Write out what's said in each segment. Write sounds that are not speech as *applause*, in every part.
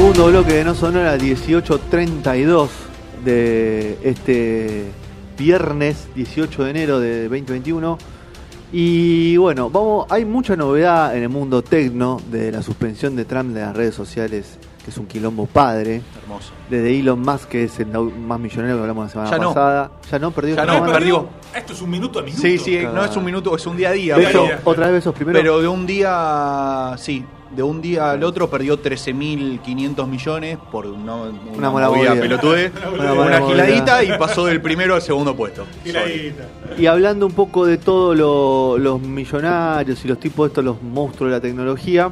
Segundo bloque de No Sonora 1832 de este viernes 18 de enero de 2021. Y bueno, vamos, hay mucha novedad en el mundo tecno de la suspensión de Trump de las redes sociales, que es un quilombo padre. Hermoso. Desde Elon Musk, que es el más millonario que hablamos la semana Ya no. pasada. Ya no, perdió. Ya esta no, semana. perdió. Esto es un minuto a minuto. Sí, sí, Claro. no es un minuto, es un día a día. Pero, otra vez besos primero. pero de un día, sí, de un día al otro perdió 13.500 millones por una, una, Una mala movida movida. pelotudez, Una una, mala giladita y pasó del primero al segundo puesto. Giladita. Y hablando un poco de todos lo- los millonarios y los tipos estos, los monstruos de la tecnología,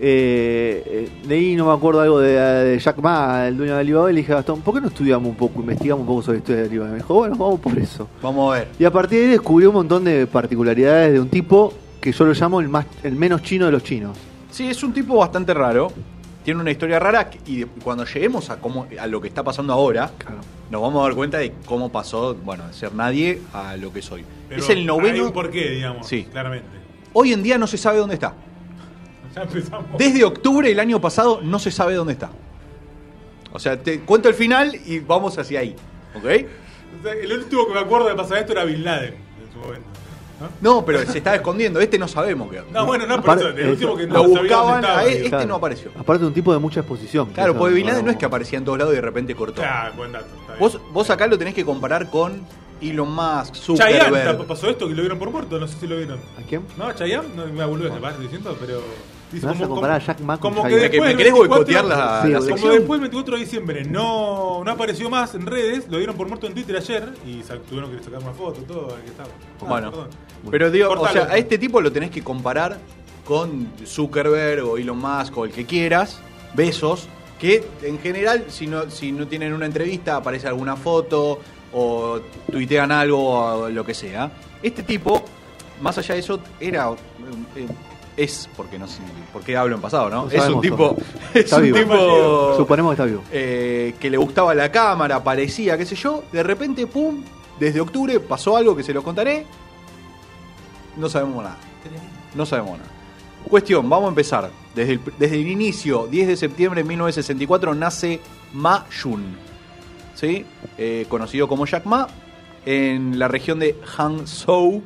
eh, eh, leí, no me acuerdo algo de, de Jack Ma, el dueño de Alibaba, y le dije a Gastón, ¿por qué no estudiamos un poco, investigamos un poco sobre la historia de Alibaba? Y me dijo, bueno, vamos por eso. Vamos a ver. Y a partir de ahí descubrió un montón de particularidades de un tipo que yo lo llamo el, más, el menos chino de los chinos. Sí, es un tipo bastante raro. Tiene una historia rara y cuando lleguemos a cómo a lo que está pasando ahora, nos vamos a dar cuenta de cómo pasó, bueno, de ser nadie a lo que soy. Pero es el Hay noveno. un porqué, digamos. Sí. Claramente. Hoy en día no se sabe dónde está. Ya empezamos. Desde octubre del año pasado no se sabe dónde está. O sea, te cuento el final y vamos hacia ahí. ¿Ok? O sea, el último que me acuerdo de pasar esto era Bin Laden en su momento. No, pero se está escondiendo. Este no sabemos qué. No, bueno, no, pero el último que no Lo sabía buscaban, estaba, a este no apareció. Aparte de un tipo de mucha exposición. Claro, Eso, porque Bin Laden no es que aparecía en todos lados y de repente cortó. Claro, buen dato. está bien. Vos, vos acá lo tenés que comparar con Elon Musk, Chayanne Zuckerberg. ta- pasó esto que lo vieron por muerto, no sé si lo vieron. ¿A quién? No, Chayanne, no me aburrió ese par diciendo, pero. Dice a como- comparar como- a Jack Ma con como que después ¿Me querés 24 boicotear la- Sí, la. Como sección? después del 24 de diciembre no, no apareció más en redes, lo dieron por muerto en Twitter ayer y tuvieron que sacar una foto, todo, ahí estaba. Ah, Bueno, perdón. pero digo, o sea, a este tipo lo tenés que comparar con Zuckerberg o Elon Musk o el que quieras, besos, que en general, si no, si no tienen una entrevista, aparece alguna foto o tuitean algo o lo que sea. Este tipo, más allá de eso, era. eh, es, porque no sé, por qué hablo en pasado, ¿no? No es un tipo. *laughs* Es un vivo. tipo. Suponemos que está vivo. eh, que le gustaba la cámara, parecía, qué sé yo, de repente, pum, desde octubre pasó algo que se lo contaré. No sabemos nada. No sabemos nada. Cuestión, vamos a empezar. Desde el, desde el inicio, 10 de septiembre de 1964, nace Ma Yun. ¿Sí? Eh, conocido como Jack Ma, en la región de Hangzhou,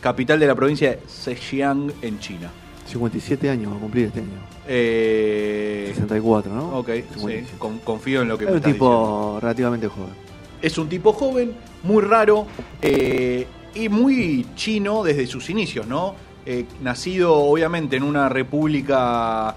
capital de la provincia de Zhejiang, en China. 57 años va a cumplir este año. Eh, 64, ¿no? ok, sí, 57. con- confío en lo que Es me un estás tipo diciendo. relativamente joven. Es un tipo joven, muy raro eh, y muy chino desde sus inicios, ¿no? Eh, nacido obviamente en una república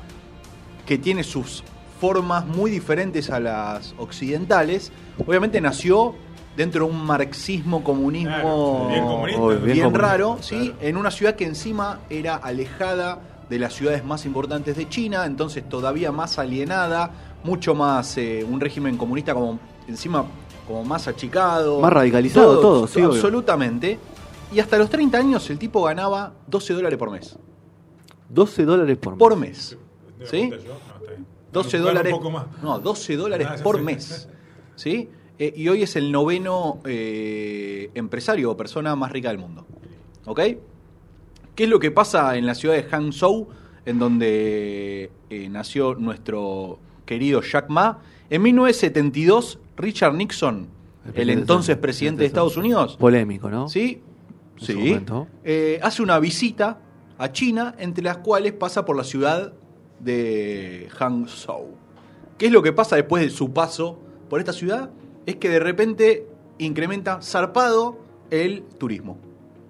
que tiene sus formas muy diferentes a las occidentales. Obviamente nació dentro de un marxismo comunismo Claro, bien comunista. Obvio, bien, bien comunista, raro, ¿sí? claro. En una ciudad que encima era alejada de las ciudades más importantes de China, entonces todavía más alienada, mucho más eh, un régimen comunista como encima como más achicado. Más radicalizado todo, sí, obvio. Absolutamente. Y hasta los 30 años el tipo ganaba 12 dólares por mes. 12 dólares por mes. Por mes. ¿De ¿Sí? puta yo? No, está bien. 12 Gano un dólares. poco más. No, 12 dólares por mes. ¿Sí? Eh, y hoy es el noveno eh, empresario o persona más rica del mundo. ¿Ok? ¿Qué es lo que pasa en la ciudad de Hangzhou, en donde eh, nació nuestro querido Jack Ma? En 1972, Richard Nixon, el, presidente- entonces presidente de Estados Unidos, Polémico, ¿no? ¿sí? Sí. hace una visita a China, entre las cuales pasa por la ciudad de Hangzhou. ¿Qué es lo que pasa después de su paso por esta ciudad? Es que de repente incrementa zarpado el turismo.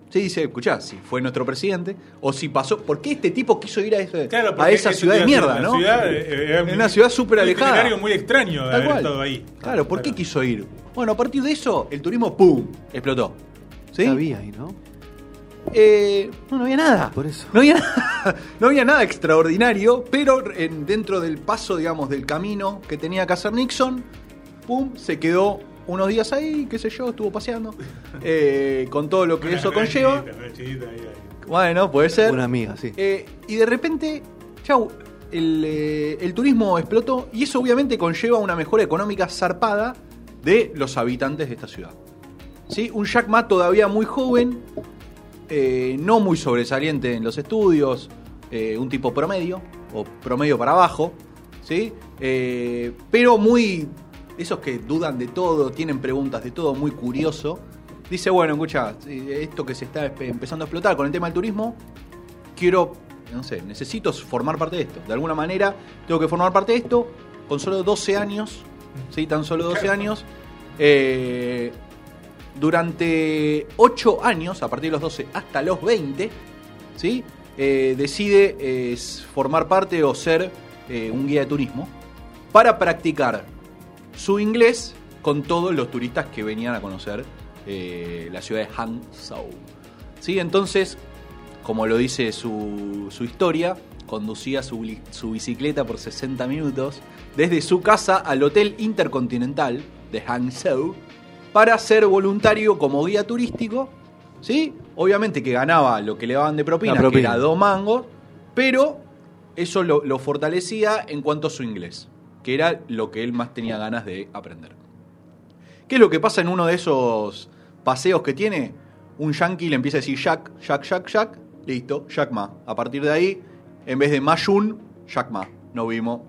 Sí, dice, escuchá, si fue nuestro presidente, o si pasó, ¿por qué este tipo quiso ir a, ese- Claro, a esa ciudad de mierda, no? Ciudad, eh, En una ciudad súper un alejada. itinerario muy extraño de Tal haber cual. estado ahí. Claro, ¿por qué quiso ir? Bueno, a partir de eso, el turismo, ¡pum!, explotó. ¿Sí? ¿Qué había ahí, no? Eh, no, no había nada. Por eso. No había, *laughs* nada- no había nada extraordinario, pero en- dentro del paso, digamos, del camino que tenía que hacer Nixon, pum, se quedó unos días ahí, qué sé yo, estuvo paseando, eh, con todo lo que eso conlleva. ahí, ahí. Bueno, puede ser. Una amiga, sí. Eh, y de repente, chau, el, eh, el turismo explotó y eso obviamente conlleva una mejora económica zarpada de los habitantes de esta ciudad. ¿Sí? Un Jack Ma todavía muy joven, eh, no muy sobresaliente en los estudios, eh, un tipo promedio, o promedio para abajo, ¿sí? Eh, pero muy... Esos que dudan de todo, tienen preguntas de todo, muy curioso. Dice, bueno, escucha, esto que se está empezando a explotar con el tema del turismo, quiero, no sé, necesito formar parte de esto. De alguna manera tengo que formar parte de esto con solo 12 años, ¿sí? Tan solo 12 años. Eh, durante 8 años, a partir de los 12 hasta los 20, ¿sí? Eh, decide eh, formar parte o ser un guía de turismo para practicar inglés con todos los turistas que venían a conocer eh, la ciudad de Hangzhou. ¿Sí? Entonces, como lo dice su, su historia, conducía su, su bicicleta por 60 minutos desde su casa al Hotel Intercontinental de Hangzhou para ser voluntario como guía turístico. ¿Sí? Obviamente que ganaba lo que le daban de propina, que era dos mangos, pero eso lo, lo fortalecía en cuanto a su inglés, que era lo que él más tenía ganas de aprender. ¿Qué es lo que pasa en uno de esos paseos que tiene? Un yankee le empieza a decir Jack, Jack, Jack, Jack, listo, Jack Ma. A partir de ahí, en vez de Mayun, Jack Ma. No vimos.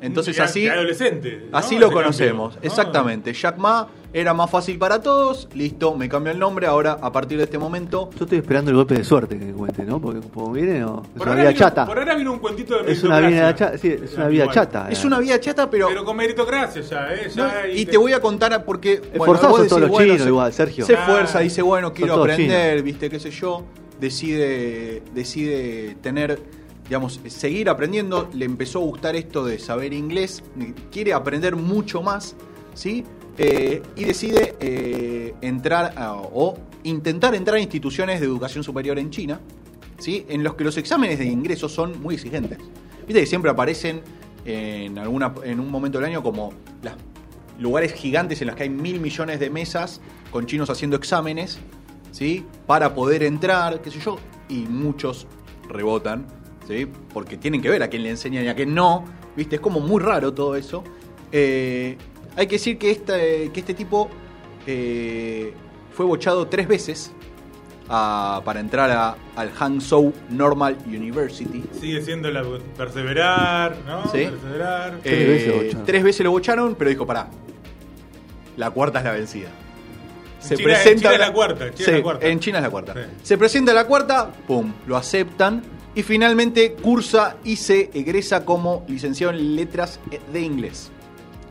Entonces así, de adolescente. ¿no? así lo Ese conocemos. cambio, ¿no? Exactamente. Jack Ma era más fácil para todos, listo, me cambio el nombre. Ahora, a partir de este momento, Yo estoy esperando el golpe de suerte que cuente, ¿no? Porque como viene, no. Es Por una ahora vida vino- chata. Por ahora vino un cuentito de Es una vida meritocracia. chata. Sí, es una vida chata. es eh. una vida chata, pero. Pero con meritocracia ya, ¿eh? Ya No, y te voy a contar porque. Esforzados vos son todos decís, los chinos igual, Sergio. Se Ah. esfuerza, dice, bueno, quiero aprender, viste, qué sé yo. Decide, decide tener, digamos, seguir aprendiendo. Le empezó a gustar esto de saber inglés. Quiere aprender mucho más, ¿sí? Eh, y decide eh, entrar o intentar entrar a instituciones de educación superior en China, ¿sí? En los que los exámenes de ingreso son muy exigentes. Viste que siempre aparecen en, alguna, en un momento del año como las lugares gigantes en los que hay mil millones de mesas con chinos haciendo exámenes, ¿sí? Para poder entrar, qué sé yo, y muchos rebotan, ¿sí? Porque tienen que ver a quién le enseñan y a quién no, ¿viste? Es como muy raro todo eso. Eh, hay que decir que este, que este tipo eh, fue bochado tres veces a- para entrar a- al Hangzhou Normal University. Sigue siendo la perseverar, ¿no? Sí. Perseverar. Tres Eh, veces lo bocharon. tres veces lo bocharon, pero dijo, pará, la cuarta es la vencida. Se China- en presenta China es la cuarta, China Sí, la cuarta. En China es la cuarta. Sí. Se presenta la cuarta, pum, lo aceptan y finalmente cursa y se egresa como licenciado en letras de inglés.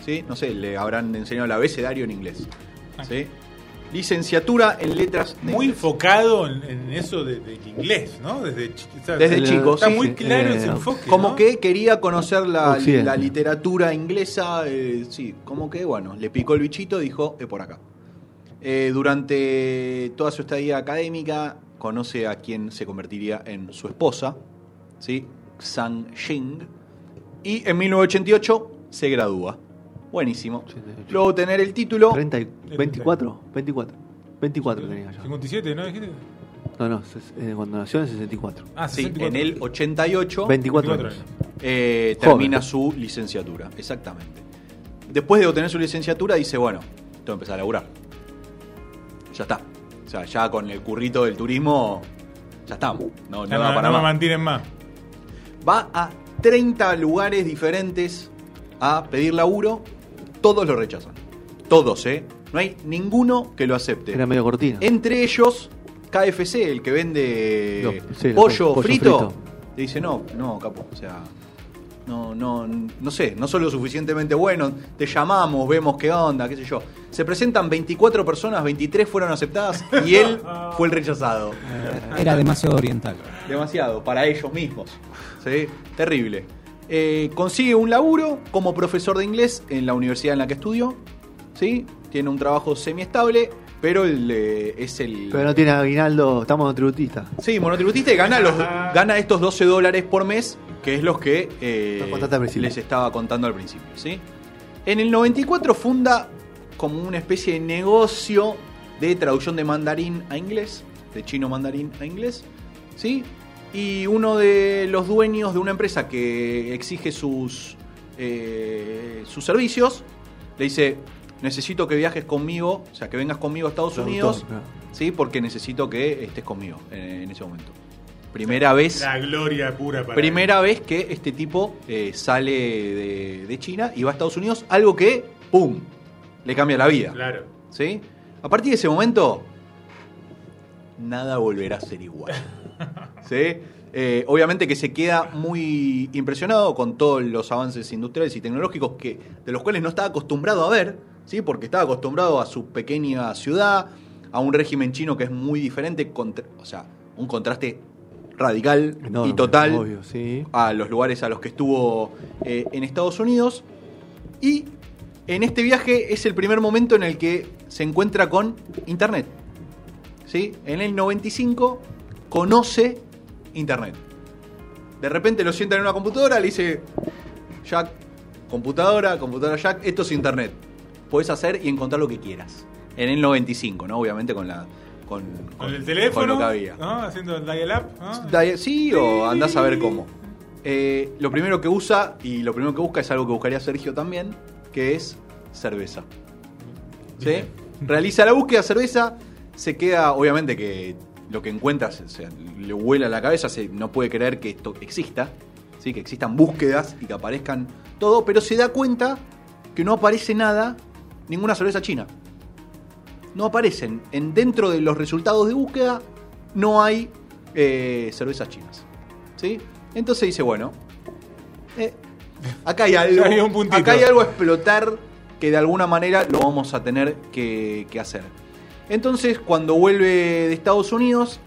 ¿Sí? No sé, le habrán enseñado el abecedario en inglés. ¿Sí? Licenciatura en letras de Muy inglés. enfocado en, en eso de- del inglés, ¿no? Desde, o sea, Desde está- chico, Está sí, muy claro Eh, ese enfoque. Como ¿no? que quería conocer la, literatura inglesa, eh, sí, como que bueno, le picó el bichito, dijo, es por acá. Eh, durante toda su estadía académica, conoce a quien se convertiría en su esposa, ¿sí? Sang Jing, y en 1988 se gradúa. Buenísimo. 88. Luego de tener el título, 30 y 24, 24. 24 tenía yo. 57, ¿no? Dijiste? No, no, eh, cuando nació en el 64. Ah, sí, 64. en el 88 24 24 años. eh, Joven. termina su licenciatura, exactamente. Después de obtener su licenciatura, dice, bueno, tengo que empezar a laburar. Ya está. O sea, ya con el currito del turismo, ya estamos. No, no para no me más. mantienen más. Va a 30 lugares diferentes a pedir laburo, todos lo rechazan. Todos, ¿eh? No hay ninguno que lo acepte. Era medio cortina. Entre ellos, KFC, el que vende No, sí, pollo, pollo frito, frito. le dice, no, no, capo, o sea, No, no, no sé, no son lo suficientemente buenos. Te llamamos, vemos qué onda, qué sé yo. Se presentan 24 personas, 23 fueron aceptadas y él *laughs* fue el rechazado. Era demasiado oriental. Demasiado, para ellos mismos. ¿Sí? Terrible. Eh, consigue un laburo como profesor de inglés en la universidad en la que estudió. ¿Sí? Tiene un trabajo semiestable, pero el, eh, es el. Pero no tiene aguinaldo, estamos monotributista. Sí, monotributista y gana, los, gana estos 12 dólares por mes, que es los que eh, les estaba contando al principio. ¿sí? En el 94 funda como una especie de negocio de traducción de mandarín a inglés, de chino mandarín a inglés. ¿sí? Y uno de los dueños de una empresa que exige sus, eh, sus servicios le dice: Necesito que viajes conmigo, o sea, que vengas conmigo a Estados Traductor, Unidos. claro. Sí, porque necesito que estés conmigo en, en ese momento. Primera vez, La gloria pura para primera vez que este tipo eh, sale de, de China y va a Estados Unidos, algo que, ¡pum!, le cambia la vida. Claro. ¿Sí? A partir de ese momento, nada volverá a ser igual. *laughs* ¿Sí? Eh, obviamente que se queda muy impresionado con todos los avances industriales y tecnológicos que, de los cuales no estaba acostumbrado a ver, ¿sí? porque estaba acostumbrado a su pequeña ciudad, a un régimen chino que es muy diferente, contra- o sea, un contraste radical Enorme, y total obvio, sí. a los lugares a los que estuvo eh, en Estados Unidos. Y en este viaje es el primer momento en el que se encuentra con Internet. ¿Sí? En el 95 conoce Internet. De repente lo sienta en una computadora, le dice, Jack, computadora, computadora Jack, esto es Internet. Puedes hacer y encontrar lo que quieras. En el 95, ¿no? Obviamente con la... Con, Con el con teléfono. lo que había. ¿no? Haciendo el dial-up. Sí, o andás a ver cómo. Eh, lo primero que usa y lo primero que busca es algo que buscaría Sergio también, que es cerveza. ¿Sí? Realiza la búsqueda de cerveza, se queda, obviamente que lo que encuentra se- se- le vuela la cabeza, se, no puede creer que esto exista, ¿sí? que existan búsquedas y que aparezcan todo, pero se da cuenta que no aparece nada, ninguna cerveza china. No aparecen. En, dentro de los resultados de búsqueda no hay eh, cervezas chinas. ¿Sí? Entonces dice, bueno, eh, acá hay *laughs* algo. Hay un acá hay algo a explotar que de alguna manera lo vamos a tener que, que hacer. Entonces, cuando vuelve de Estados Unidos,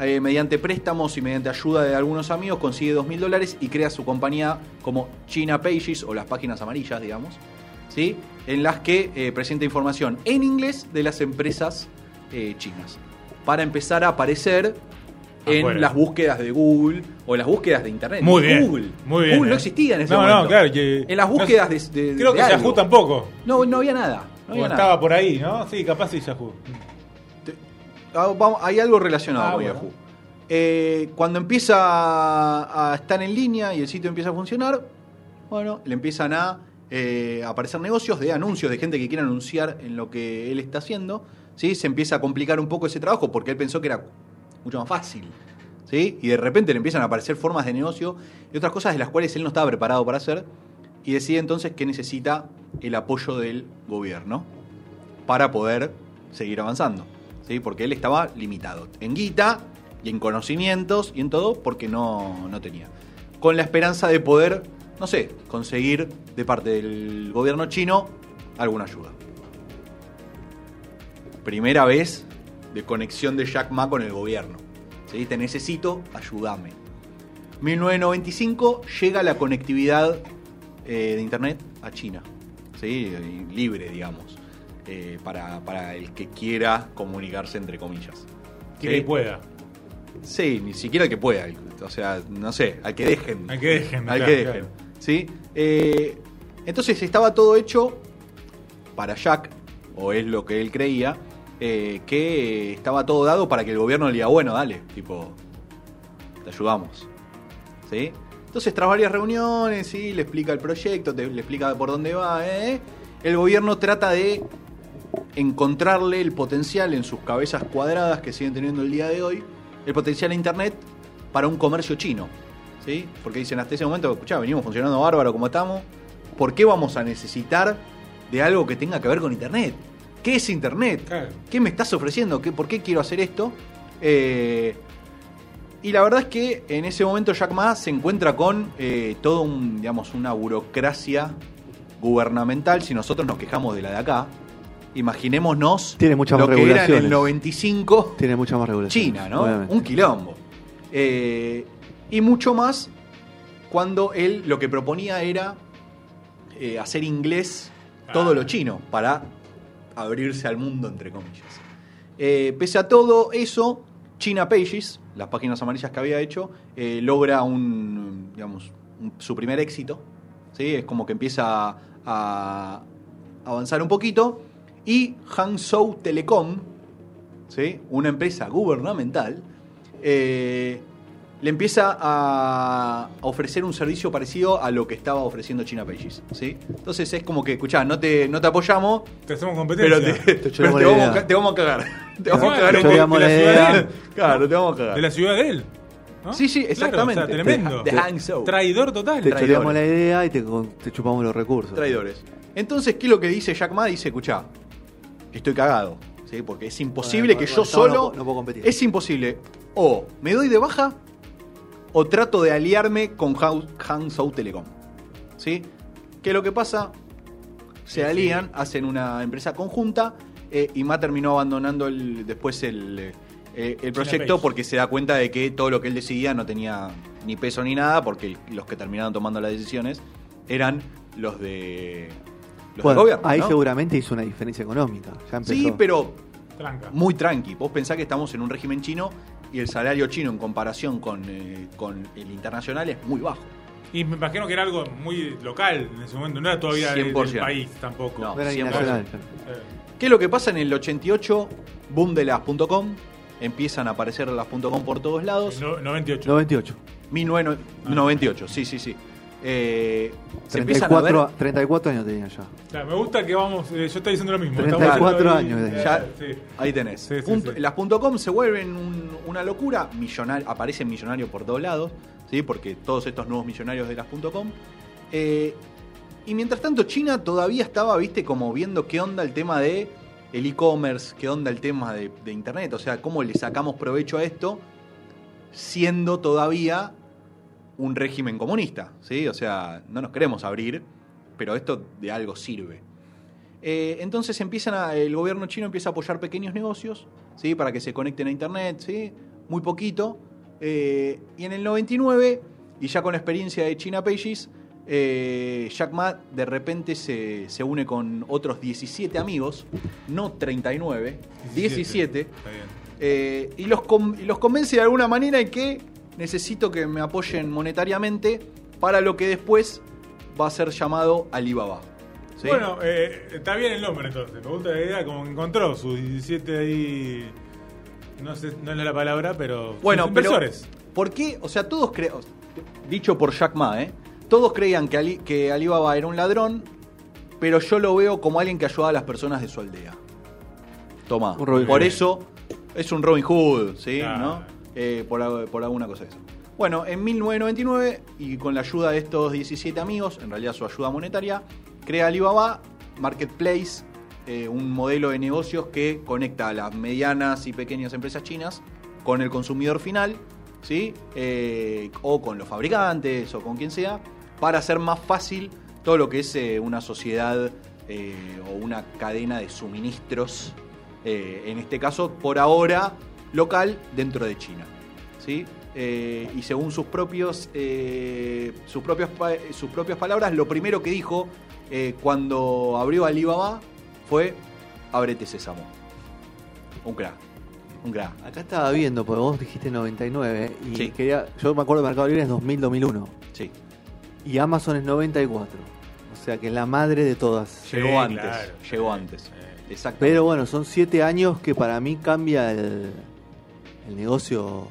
eh, mediante préstamos y mediante ayuda de algunos amigos, consigue 2.000 dólares y crea su compañía como China Pages o las páginas amarillas, digamos, ¿sí? en las que eh, presenta información en inglés de las empresas eh, chinas para empezar a aparecer en Afuera. las búsquedas de Google o en las búsquedas de Internet. Muy bien. Google. Muy bien. Google no eh. existía en ese no, momento. No, claro. que- En las no- búsquedas de, de- Creo de que algo. Yahoo tampoco. No, no había nada. No o había estaba nada. por ahí, ¿no? Sí, capaz sí Yahoo. Te- ah, vamos, hay algo relacionado Ah, con bueno. Yahoo. Eh, cuando empieza a, a estar en línea y el sitio empieza a funcionar, bueno, le empiezan a eh, aparecer negocios de anuncios de gente que quiere anunciar en lo que él está haciendo. ¿sí? Se empieza a complicar un poco ese trabajo porque él pensó que era mucho más fácil. ¿sí? Y de repente le empiezan a aparecer formas de negocio y otras cosas de las cuales él no estaba preparado para hacer. Y decide entonces que necesita el apoyo del gobierno para poder seguir avanzando. ¿sí? Porque él estaba limitado en guita y en conocimientos y en todo porque no, no tenía. Con la esperanza de poder, no sé, conseguir de parte del gobierno chino alguna ayuda. Primera vez de conexión de Jack Ma con el gobierno. ¿sí? Te necesito, ayúdame. 1995 llega la conectividad eh, de Internet a China. ¿sí? Libre, digamos. eh, para, para el que quiera comunicarse, entre comillas. ¿Sí? y pueda. Sí, ni siquiera el que pueda. O sea, no sé, al que dejen. Al que dejen, Al claro, que dejen. claro. ¿Sí? Eh, entonces estaba todo hecho para Jack, o es lo que él creía, eh, que estaba todo dado para que el gobierno le diga, bueno, dale, tipo, te ayudamos. ¿Sí? Entonces, tras varias reuniones, ¿sí? le explica el proyecto, le explica por dónde va, ¿eh? el gobierno trata de encontrarle el potencial en sus cabezas cuadradas que siguen teniendo el día de hoy, el potencial a Internet para un comercio chino. ¿Sí? Porque dicen, hasta ese momento, escuchá, venimos funcionando bárbaro como estamos, ¿por qué vamos a necesitar de algo que tenga que ver con Internet? ¿Qué es Internet? Claro. ¿Qué me estás ofreciendo? ¿Qué, ¿Por qué quiero hacer esto? Eh, y la verdad es que en ese momento Jack Ma se encuentra con eh, todo un, digamos, una burocracia gubernamental. Si nosotros nos quejamos de la de acá, imaginémonos Tiene muchas lo más que era en el regulaciones. 95 Tiene mucha más regulación. China, ¿no? Obviamente. Un quilombo. Eh, y mucho más cuando él lo que proponía era eh, hacer inglés todo Ah. lo chino para abrirse al mundo, entre comillas. Eh, pese a todo eso, China Pages, las páginas amarillas que había hecho, eh, logra un, digamos, un- su primer éxito. ¿sí? Es como que empieza a avanzar un poquito. Y Hangzhou Telecom, ¿sí? una empresa gubernamental, le empieza a ofrecer un servicio parecido a lo que estaba ofreciendo China Pages. ¿sí? Entonces es como que, escuchá, no te, no te apoyamos, Te hacemos pero competencia. te, Te *laughs* pero choreamos te la vamos, a ca- te vamos a cagar. *laughs* Te vamos a cagar. Claro, te vamos a cagar. De la ciudad de él. ¿no? Sí, sí, Claro, exactamente. o sea, tremendo. De Hangzhou. Traidor total. Te choreamos la idea y te, te chupamos los recursos. Traidores. Entonces, ¿qué es lo que dice Jack Ma? Dice, escuchá, estoy cagado. ¿sí? Porque es imposible Bueno, que bueno, yo no, solo... no puedo competir. Es imposible. O me doy de baja o trato de aliarme con Hangzhou Telecom. ¿Sí? ¿Qué es lo que pasa? Se alían, hacen una empresa conjunta eh, y Ma terminó abandonando el, después el, eh, el proyecto porque se da cuenta de que todo lo que él decidía no tenía ni peso ni nada porque los que terminaron tomando las decisiones eran los de los Bueno, del gobierno. ahí ¿no? seguramente hizo una diferencia económica. Ya. Sí, pero Tranca. muy tranqui. Vos pensás que estamos en un régimen chino y el salario chino en comparación con, eh, con el internacional es muy bajo. Y me imagino que era algo muy local en ese momento. No era todavía del, del 100%. país tampoco. No. Era ni 100%. nacional. Eh, ¿Qué es lo que pasa en el 88? Boom de las .com. Empiezan a aparecer las .com por todos lados. no- 98. 98. 1998, sí, sí, sí. Eh, se empiezan a ver... 34, 34 años tenía ya. Claro, me gusta que vamos. eh, yo estoy diciendo lo mismo. 34 Estamos años, ahí, ya- sí. Ahí tenés. Sí, sí, Punto- sí. Las .com se vuelven un- una locura, millonar, aparecen millonarios por todos lados, ¿sí? porque todos estos nuevos millonarios de las .com. Eh, y mientras tanto China todavía estaba, viste, como viendo qué onda el tema de el e-commerce, qué onda el tema de, de internet, o sea, cómo le sacamos provecho a esto, siendo todavía un régimen comunista, ¿sí? O sea, no nos queremos abrir, pero esto de algo sirve. Eh, entonces empiezan a- el gobierno chino empieza a apoyar pequeños negocios, ¿sí? Para que se conecten a internet, ¿sí? Muy poquito. Eh, y en el 99, y ya con la experiencia de China Pages, eh, Jack Ma de repente se, se une con otros 17 amigos, no 39, 17, Está bien. eh, y, los y los convence de alguna manera en que necesito que me apoyen monetariamente para lo que después va a ser llamado Alibaba. ¿sí? Bueno, eh, está bien el nombre entonces. Me gusta la idea, como que encontró sus 17 ahí. No sé, no es la palabra, pero. Bueno, sus pero inversores. ¿por qué? O sea, todos creen, dicho por Jack Ma, ¿eh? todos creían que, Ali- que Alibaba era un ladrón, pero yo lo veo como alguien que ayuda a las personas de su aldea. Toma, por eso es un Robin Hood, ¿sí? Claro. ¿No? Eh, por, al- por alguna cosa de eso. Bueno, en 1999, y con la ayuda de estos 17 amigos, en realidad su ayuda monetaria, crea Alibaba Marketplace, eh, un modelo de negocios que conecta a las medianas y pequeñas empresas chinas con el consumidor final, ¿sí? Eh, o con los fabricantes, o con quien sea, para hacer más fácil todo lo que es una sociedad o una cadena de suministros, en este caso, por ahora, local dentro de China. ¿sí? Eh, y según sus propios eh, sus propias pa- sus propias palabras, lo primero que dijo eh, cuando abrió Alibaba fue ábrete sésamo. Un crack. Un crack. Acá estaba viendo, porque vos dijiste 99 y Sí. quería, yo me acuerdo de Mercado Libre es 2000-2001 Sí. y Amazon es 94. O sea que es la madre de todas. Sí, Llegó antes. claro. Llegó Sí, antes. sí. Exacto. Pero bueno, son 7 años que para mí cambia el, el negocio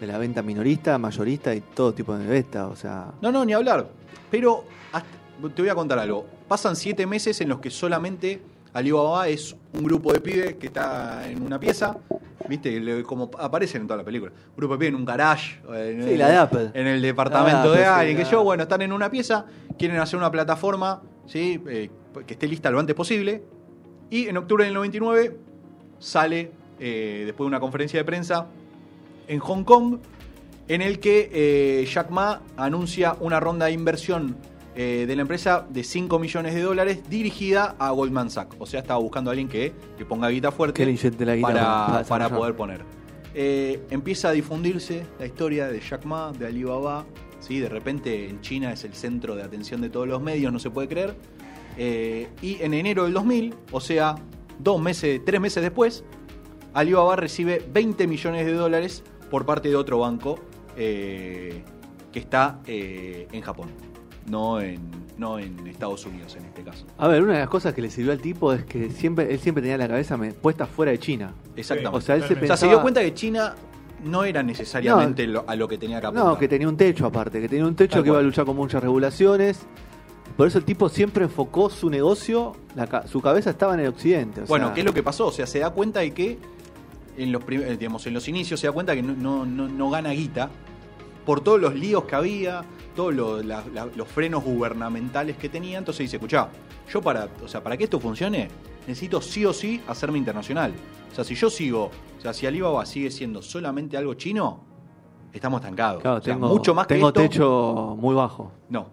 de la venta minorista, mayorista y todo tipo de venta. O sea, No, no, ni hablar. Pero hasta- te voy a contar algo. Pasan siete meses en los que solamente Alibaba es un grupo de pibes que está en una pieza. ¿Viste? Como aparecen en toda la película. Un grupo de pibes en un garage. En Sí, la de Apple. En el departamento La de de alguien. sí, que yo, bueno, están en una pieza. Quieren hacer una plataforma. ¿sí? Eh, que esté lista lo antes posible. Y en octubre del 99 sale, eh, después de una conferencia de prensa, en Hong Kong en el que eh, Jack Ma anuncia una ronda de inversión eh, de la empresa de 5 millones de dólares dirigida a Goldman Sachs. O sea, estaba buscando a alguien que, que ponga guita fuerte Que la guita para, para poder poner. Empieza a difundirse la historia de Jack Ma, de Alibaba. ¿sí? De repente en China es el centro de atención de todos los medios, no se puede creer. Y en enero del 2000, o sea, dos meses, tres meses después, Alibaba recibe 20 millones de dólares por parte de otro banco eh, que está eh, en Japón, no en, no en Estados Unidos en este caso. A ver, una de las cosas que le sirvió al tipo es que siempre él siempre tenía la cabeza puesta fuera de China. Exactamente. O sea, él se O sea, pensaba... se dio cuenta que China no era necesariamente lo- a lo que tenía que apuntar. No, que tenía un techo aparte, que tenía un techo Tal que iba a cual. luchar con muchas regulaciones. Por eso el tipo siempre enfocó su negocio, la su cabeza estaba en el occidente. o Bueno, sea, ¿qué es lo que pasó? O sea, se da cuenta de que en los, eh, digamos, en los inicios se da cuenta que no, no- no- no gana guita por todos los líos que había, todos los, la- la- los frenos gubernamentales que tenía. Entonces dice, escuchá, yo para, o sea, para que esto funcione, necesito sí o sí hacerme internacional. O sea, si yo sigo, o sea, si Alibaba sigue siendo solamente algo chino, estamos estancados. Claro, O sea, tengo, mucho más que esto, techo muy bajo. no,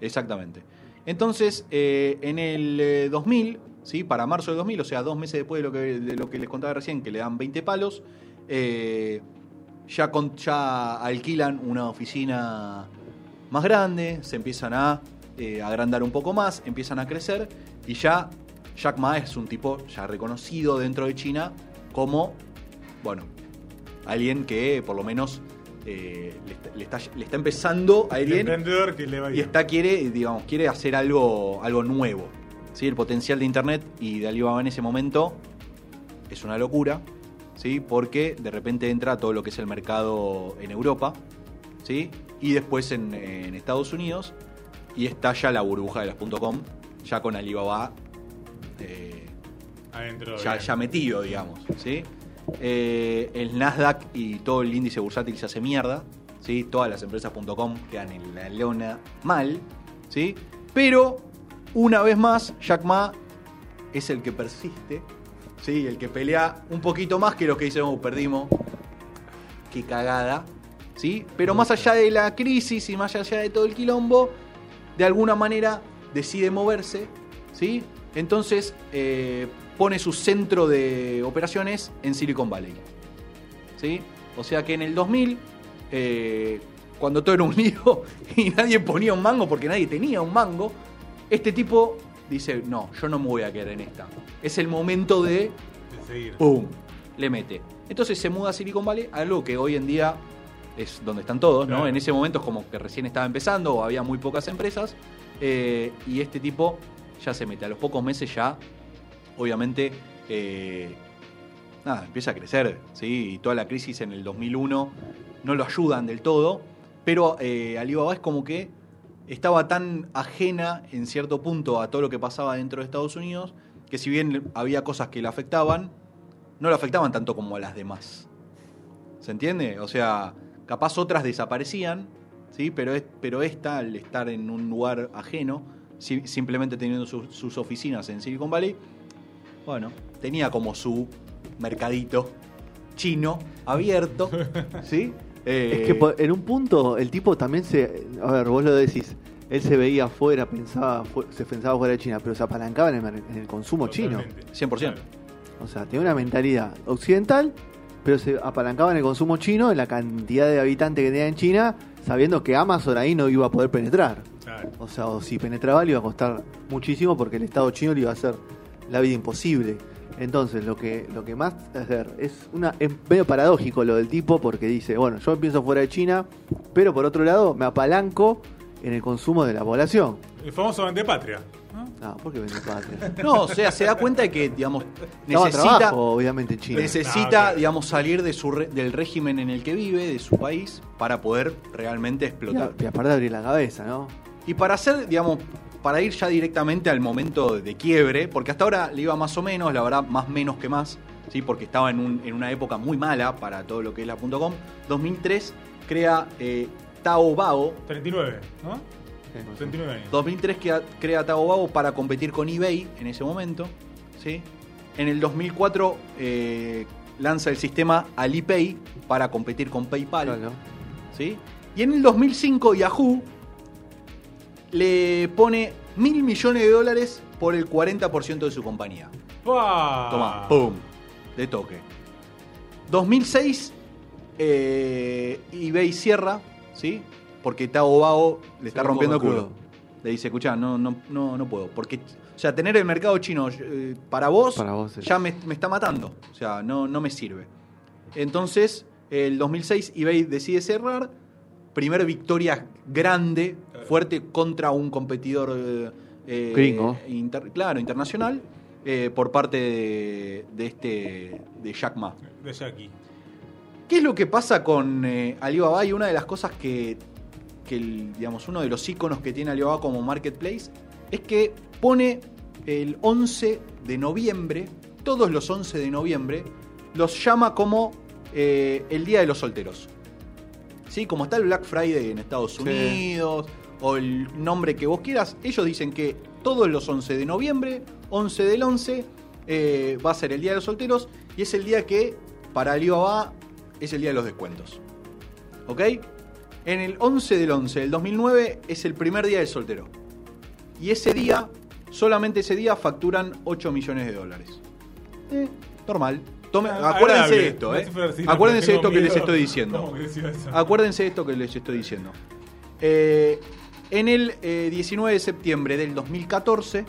exactamente. Entonces, eh, en el eh, 2000, ¿sí? para marzo del 2000, o sea, dos meses después de lo que, de lo que les contaba recién, que le dan 20 palos, eh, ya, con- ya alquilan una oficina más grande, se empiezan a eh, agrandar un poco más, empiezan a crecer y ya Jack Ma es un tipo ya reconocido dentro de China como, bueno, alguien que por lo menos eh, le, está, le está- le está empezando a va y está quiere, digamos, quiere hacer algo, algo nuevo. ¿Sí? El potencial de internet y de Alibaba en ese momento es una locura, ¿sí? Porque de repente entra todo lo que es el mercado en Europa, ¿sí? Y después en, en Estados Unidos y estalla la burbuja de las .com ya con Alibaba eh, Adentro. ya, ya metido, digamos, ¿sí? Eh, el Nasdaq y todo el índice bursátil se hace mierda, ¿sí? Todas las empresas.com quedan en la lona mal, ¿sí? Pero, una vez más, Jack Ma es el que persiste, ¿sí? El que pelea un poquito más que los que dicen, oh, perdimos, qué cagada, ¿sí? Pero más allá de la crisis y más allá de todo el quilombo, de alguna manera decide moverse, ¿sí? Entonces eh, pone su centro de operaciones en Silicon Valley, ¿sí? O sea que en el 2000, eh, cuando todo era un lío *laughs* y nadie ponía un mango porque nadie tenía un mango, este tipo dice, no, yo no me voy a quedar en esta. Es el momento de De seguir. ¡pum! Le mete. Entonces se muda a Silicon Valley, algo que hoy en día es donde están todos, ¿no? Claro. En ese momento es como que recién estaba empezando o había muy pocas empresas. eh, y este tipo ya se mete. A los pocos meses ya, obviamente, eh, nada, empieza a crecer, ¿sí? Y toda la crisis en el 2001 no lo ayudan del todo. Pero eh, Alibaba es como que estaba tan ajena en cierto punto a todo lo que pasaba dentro de Estados Unidos que si bien había cosas que le afectaban, no le afectaban tanto como a las demás. ¿Se entiende? O sea, capaz otras desaparecían, ¿sí? pero, es, pero esta, al estar en un lugar ajeno, si- simplemente teniendo sus oficinas en Silicon Valley, bueno, tenía como su mercadito chino abierto, ¿sí? Eh, Es que po- en un punto el tipo también se. A ver, vos lo decís. Él se veía afuera, pensaba, se pensaba fuera de China, pero se apalancaba en el, mer- en el consumo chino. Totalmente. 100%. Claro. O sea, tenía una mentalidad occidental, pero se apalancaba en el consumo chino, en la cantidad de habitantes que tenía en China, sabiendo que Amazon ahí no iba a poder penetrar. Claro. O sea, o si penetraba le iba a costar muchísimo porque el Estado chino le iba a hacer la vida imposible. Entonces, lo que, lo que más es una es medio paradójico lo del tipo porque dice, bueno, yo empiezo fuera de China, pero por otro lado me apalanco en el consumo de la población. El famoso antepatria. ¿no? Ah, ¿por qué vende patria? *laughs* No, o sea, se da cuenta de que, digamos, necesita, trabajo, obviamente, en China. necesita Ah, digamos, salir de su re- del régimen en el que vive, de su país, para poder realmente Y, explotar. a- y aparte de abrir la cabeza, ¿no? Y para hacer, digamos, para ir ya directamente al momento de quiebre, porque hasta ahora le iba más o menos, la verdad, más menos que más, ¿sí? porque estaba en, un- en una época muy mala para todo lo que es la .com. 2003 crea eh, Taobao. 39, ¿no? 39 años. 2003 crea, crea Taobao para competir con eBay en ese momento. ¿sí? En el 2004 eh, lanza el sistema Alipay para competir con PayPal. Claro. ¿Sí? Y en el 2005 Yahoo le pone mil millones de dólares por el 40% de su compañía. ¡Pua! Toma, pum, de toque. 2006, eh, eBay cierra, ¿sí? Porque Tao Bao le está rompiendo el culo. Le dice, escuchá, no, no, no, no puedo. Porque, o sea, tener el mercado chino eh, para vos, Para vos es- ya me, me está matando. O sea, no, no me sirve. Entonces, el 2006, eBay decide cerrar. Primera victoria grande, fuerte contra un competidor eh, eh, Gringo. inter- claro, internacional, eh, por parte de, de este de Jack Ma. De Jackie. ¿Qué es lo que pasa con eh, Alibaba? Y una de las cosas que, que el- digamos, uno de los iconos que tiene Alibaba como marketplace es que pone el 11 de noviembre, todos los 11 de noviembre, los llama como eh, el Día de los Solteros. ¿Sí? Como está el Black Friday en Estados Sí. O el nombre que vos quieras, ellos dicen que todos los 11 de noviembre, 11 del 11, eh, va a ser el Día de los Solteros y es el día que para Alibaba es el día de los descuentos. ¿Ok? En el 11 del 11 del 2009 es el primer día del soltero. Y ese día, solamente ese día, facturan 8 millones de dólares. Eh, normal. Tome- Ah, acuérdense de esto, ¿eh? Acuérdense de esto que les estoy diciendo. *laughs* Acuérdense de esto que les estoy diciendo. Eh, en el eh, 19 de septiembre del 2014,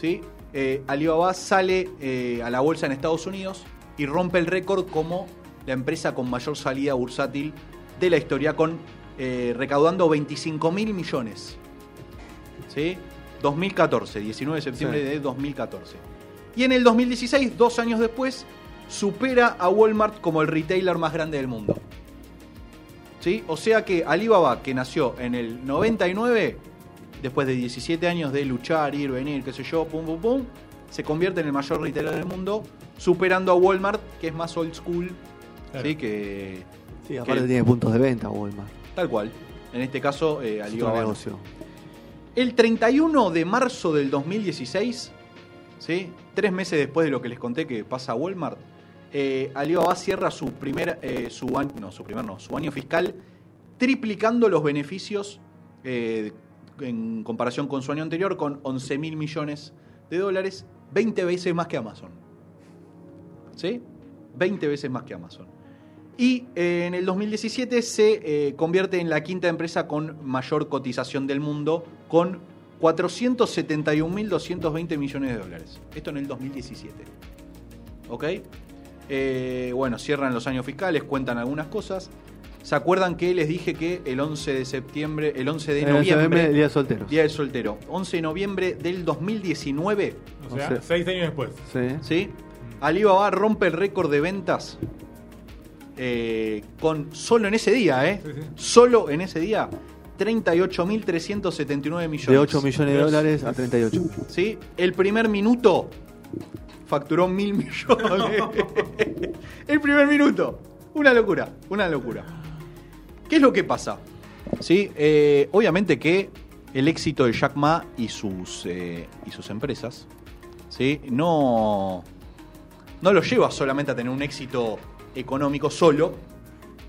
¿sí? Eh, Alibaba sale eh, a la bolsa en Estados Unidos y rompe el récord como la empresa con mayor salida bursátil de la historia, con eh, recaudando 25 mil millones. ¿Sí? 2014, 19 de septiembre Sí. de 2014. Y en el 2016, dos años después, supera a Walmart como el retailer más grande del mundo. ¿Sí? O sea que Alibaba, que nació en el 99, después de 17 años de luchar, ir, venir, qué sé yo, pum, pum, pum, se convierte en el mayor retailer del mundo, superando a Walmart, que es más old school, Claro. ¿sí? que Sí, aparte que- tiene puntos de venta Walmart. tal cual. En este caso, eh, Alibaba. negocio. El 31 de marzo del 2016, ¿sí? tres meses después de lo que les conté que pasa a Walmart, eh, Alibaba cierra su primer, eh, su año, no, su primer no, su año fiscal, triplicando los beneficios eh, en comparación con su año anterior, con 11 mil millones de dólares, 20 veces más que Amazon. ¿Sí? 20 veces más que Amazon. Y eh, en el 2017 se convierte en la quinta empresa con mayor cotización del mundo, con 471.220 millones de dólares. Esto en el 2017. ¿Ok? Eh, bueno, cierran los años fiscales, cuentan algunas cosas. ¿Se acuerdan que les dije que el 11 de septiembre, el 11 de Eh, noviembre, Día de solteros. Día del Soltero, 11 de noviembre del 2019, O sea, O sea- seis años después. Sí. ¿sí? Alibaba rompe el récord de ventas eh, con solo en ese día, ¿eh? Sí, sí. Solo en ese día, 38.379 millones. De 8 millones de dólares a 38. ¿Sí? El primer minuto facturó mil *laughs* millones. el primer minuto. Una locura, una locura. ¿Qué es lo que pasa? ¿Sí? Eh, obviamente que el éxito de Jack Ma y sus, eh, y sus empresas ¿sí? no, no lo lleva solamente a tener un éxito económico solo,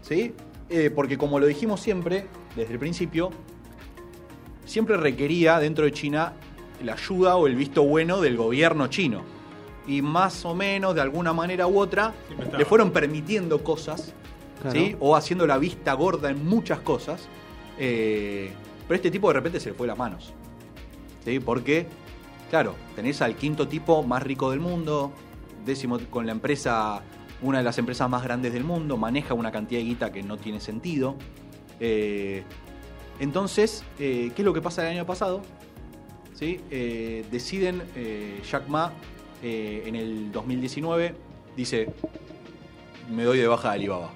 ¿sí? Eh, porque como lo dijimos siempre, desde el principio, siempre requería dentro de China la ayuda o el visto bueno del gobierno chino. Y más o menos, de alguna manera u otra, le fueron permitiendo cosas, Claro. ¿sí? O haciendo la vista gorda en muchas cosas. eh, pero este tipo de repente se le fue las manos. ¿Sí? Porque, claro, tenés al quinto tipo más rico del mundo, décimo con la empresa, una de las empresas más grandes del mundo, maneja una cantidad de guita que no tiene sentido. Eh, entonces, eh, ¿qué es lo que pasa el año pasado? ¿Sí? Eh, deciden, eh, Jack Ma eh, en el 2019 dice, me doy de baja de Alibaba.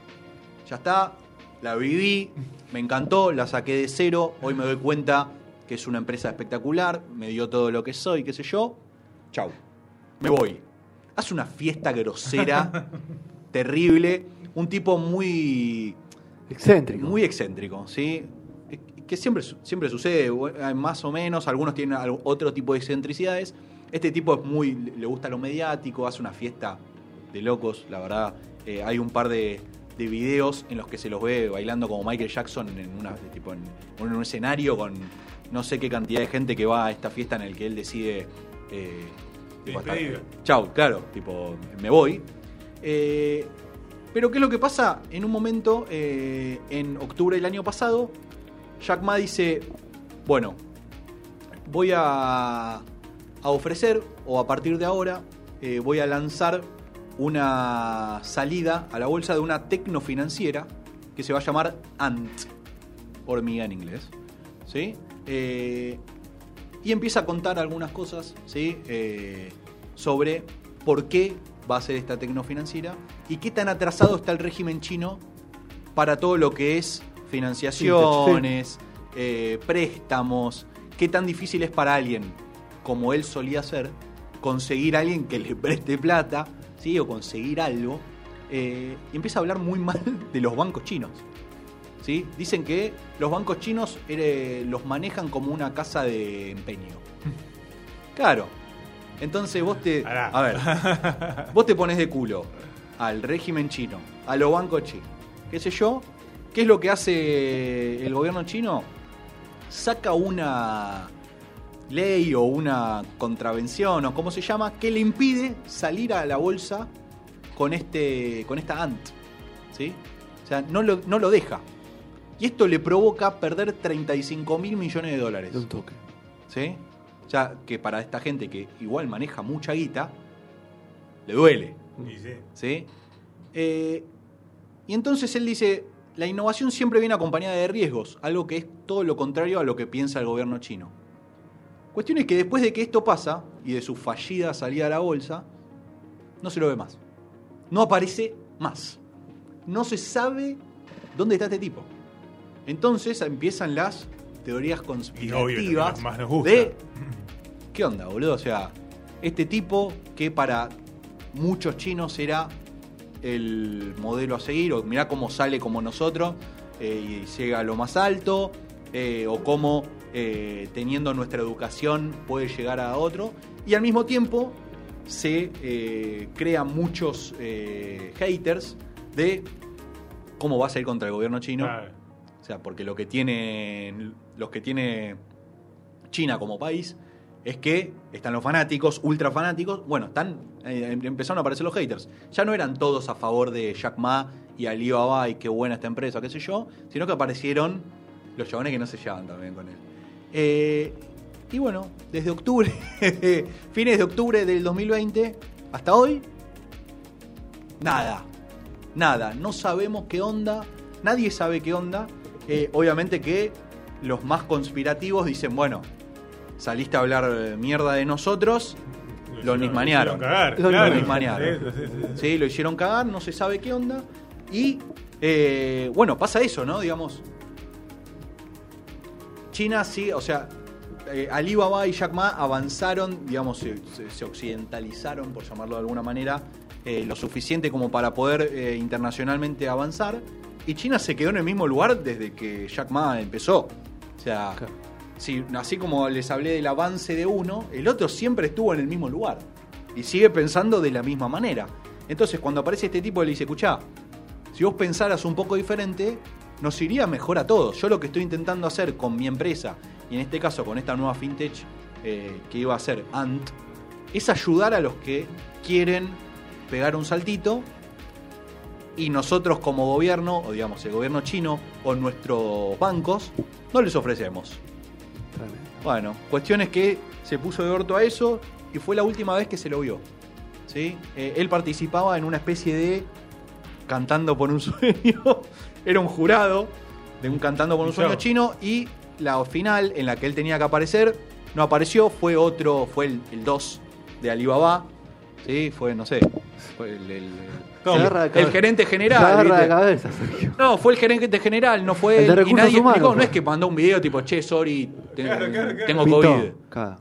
Ya está, la viví, me encantó, la saqué de cero, hoy me doy cuenta que es una empresa espectacular, me dio todo lo que soy, qué sé yo, chau, me voy. Hace una fiesta grosera, *laughs* terrible, un tipo muy Excéntrico. muy excéntrico, ¿sí? Que siempre, siempre sucede, bu- más o menos, algunos tienen otro tipo de excentricidades. Este tipo es muy, le gusta lo mediático, hace una fiesta de locos, la verdad. Eh, hay un par de, de videos en los que se los ve bailando como Michael Jackson en, una, tipo en, en un escenario con no sé qué cantidad de gente que va a esta fiesta en el que él decide... eh, tipo, hasta-. Chau, claro, tipo, me voy. Eh, pero ¿qué es lo que pasa? En un momento, en octubre del año pasado, Jack Ma dice, bueno, voy a, a ofrecer, o a partir de ahora, eh, voy a lanzar una salida a la bolsa de una tecnofinanciera que se va a llamar Ant, hormiga en inglés. ¿Sí? Eh, y empieza a contar algunas cosas ¿sí? Eh, sobre por qué va a ser esta tecnofinanciera y qué tan atrasado está el régimen chino para todo lo que es financiaciones, eh, préstamos, qué tan difícil es para alguien, como él solía hacer, conseguir a alguien que le preste plata, ¿sí? o conseguir algo, eh, y empieza a hablar muy mal de los bancos chinos. ¿sí? Dicen que los bancos chinos eh, los manejan como una casa de empeño. *laughs* Claro. Entonces vos te... A ver, vos te pones de culo al régimen chino, a los bancos chinos, qué sé yo, ¿qué es lo que hace el gobierno chino? Saca una ley o una contravención o como se llama que le impide salir a la bolsa con este con esta ant, ¿sí? O sea, no lo, no lo deja. Y esto le provoca perder 35 mil millones de dólares. De un toque. ¿Sí? O sea, que para esta gente que igual maneja mucha guita, le duele. ¿Sí? Eh, y entonces él dice, la innovación siempre viene acompañada de riesgos, algo que es todo lo contrario a lo que piensa el gobierno chino. Cuestión es que después de que esto pasa, y de su fallida salida a la bolsa, no se lo ve más. No aparece más. No se sabe dónde está este tipo. Entonces empiezan las teorías conspirativas de ¿Qué onda, boludo? O sea, este tipo que para muchos chinos era el modelo a seguir, o mirá cómo sale como nosotros eh, y llega a lo más alto, eh, o cómo eh, teniendo nuestra educación puede llegar a otro, y al mismo tiempo se eh, crean muchos eh, haters de cómo va a salir contra el gobierno chino. Claro. O sea, porque lo que tiene los que tiene China como país es que están los fanáticos, ultra fanáticos. Bueno, están eh, empezaron a aparecer los haters. Ya no eran todos a favor de Jack Ma y Alibaba y qué buena esta empresa, qué sé yo, sino que aparecieron los chabones que no se llevan también con él. Eh, y bueno, desde octubre, *laughs* fines de octubre del 2020 hasta hoy, nada. Nada. No sabemos qué onda. Nadie sabe qué onda. Eh, obviamente que los más conspirativos dicen, bueno, saliste a hablar eh, mierda de nosotros. Lo nismanearon. hicieron cagar, Lo claro. nismanearon. Sí, sí, sí, sí. Sí, lo hicieron cagar, no se sabe qué onda. Y eh, bueno, pasa eso, ¿no? Digamos. China sí, o sea, eh, Alibaba y Jack Ma avanzaron, digamos, se, se- se occidentalizaron, por llamarlo de alguna manera, eh, lo suficiente como para poder eh, internacionalmente avanzar. Y China se quedó en el mismo lugar desde que Jack Ma empezó. O sea, Claro. así como les hablé del avance de uno, el otro siempre estuvo en el mismo lugar. Y sigue pensando de la misma manera. Entonces, cuando aparece este tipo, le dice, escuchá, si vos pensaras un poco diferente, nos iría mejor a todos. Yo lo que estoy intentando hacer con mi empresa, y en este caso con esta nueva fintech eh, que iba a ser Ant, es ayudar a los que quieren pegar un saltito y nosotros como gobierno, o digamos el gobierno chino, o nuestros bancos, no les ofrecemos. Tremendo. Bueno, cuestión es que se puso de orto a eso y fue la última vez que se lo vio. ¿sí? Eh, él participaba en una especie de Cantando por un *laughs* sueño. Era un jurado de un Cantando por un sueño chino y la final en la que él tenía que aparecer no apareció, fue otro, fue el, el 2 de Alibaba. ¿sí? Fue, no sé, fue el, gerente general. agarra de ¿viste? cabeza, Sergio. No, fue el gerente general, no fue El de. Y nadie humanos, explicó, no es que mandó un video tipo, che, sorry, te- Claro, claro, claro. tengo. COVID.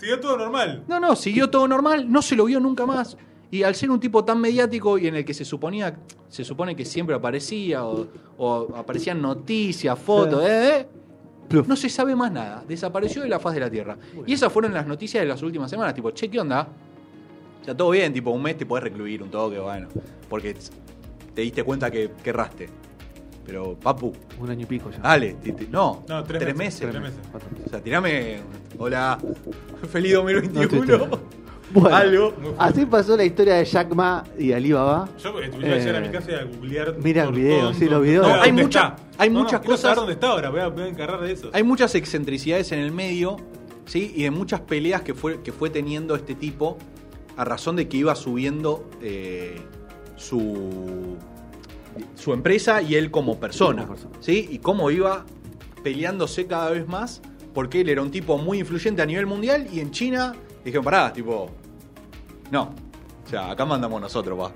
Siguió todo normal. No, no, siguió todo normal, no se lo vio nunca más. Y al ser un tipo tan mediático y en el que se suponía, se supone que siempre aparecía o, o aparecían noticias, fotos, Sí. eh, eh, no se sabe más nada. Desapareció de la faz de la Tierra. Y esas fueron las noticias de las últimas semanas, tipo, che, ¿qué onda? O sea, todo bien, tipo, un mes te podés recluir un toque, bueno, porque te diste cuenta que que erraste. pero papu, Un año y pico ya. dale, ti- ti- no, No, tres tres, meses, meses. tres meses. O sea, tirame, hola, *laughs* feliz No estoy 2021. enterado. Bueno, Algo. así pasó la historia de Jack Ma y Alibaba. Yo eh, voy a llegar a mi Eh, casa y a googlear. mira el video, todo, sí, todo. los videos. No, No, hay ¿dónde mucha- hay No, no, muchas saber cosas- dónde está ahora? Voy a, voy a encargar de eso. Hay muchas excentricidades en el medio, ¿sí? Y de muchas peleas que fue, que fue teniendo este tipo a razón de que iba subiendo eh, su, su empresa y él como persona, Como persona. ¿sí? Y cómo iba peleándose cada vez más porque él era un tipo muy influyente a nivel mundial y en China dijeron, pará, tipo, no, o sea, acá mandamos nosotros, va.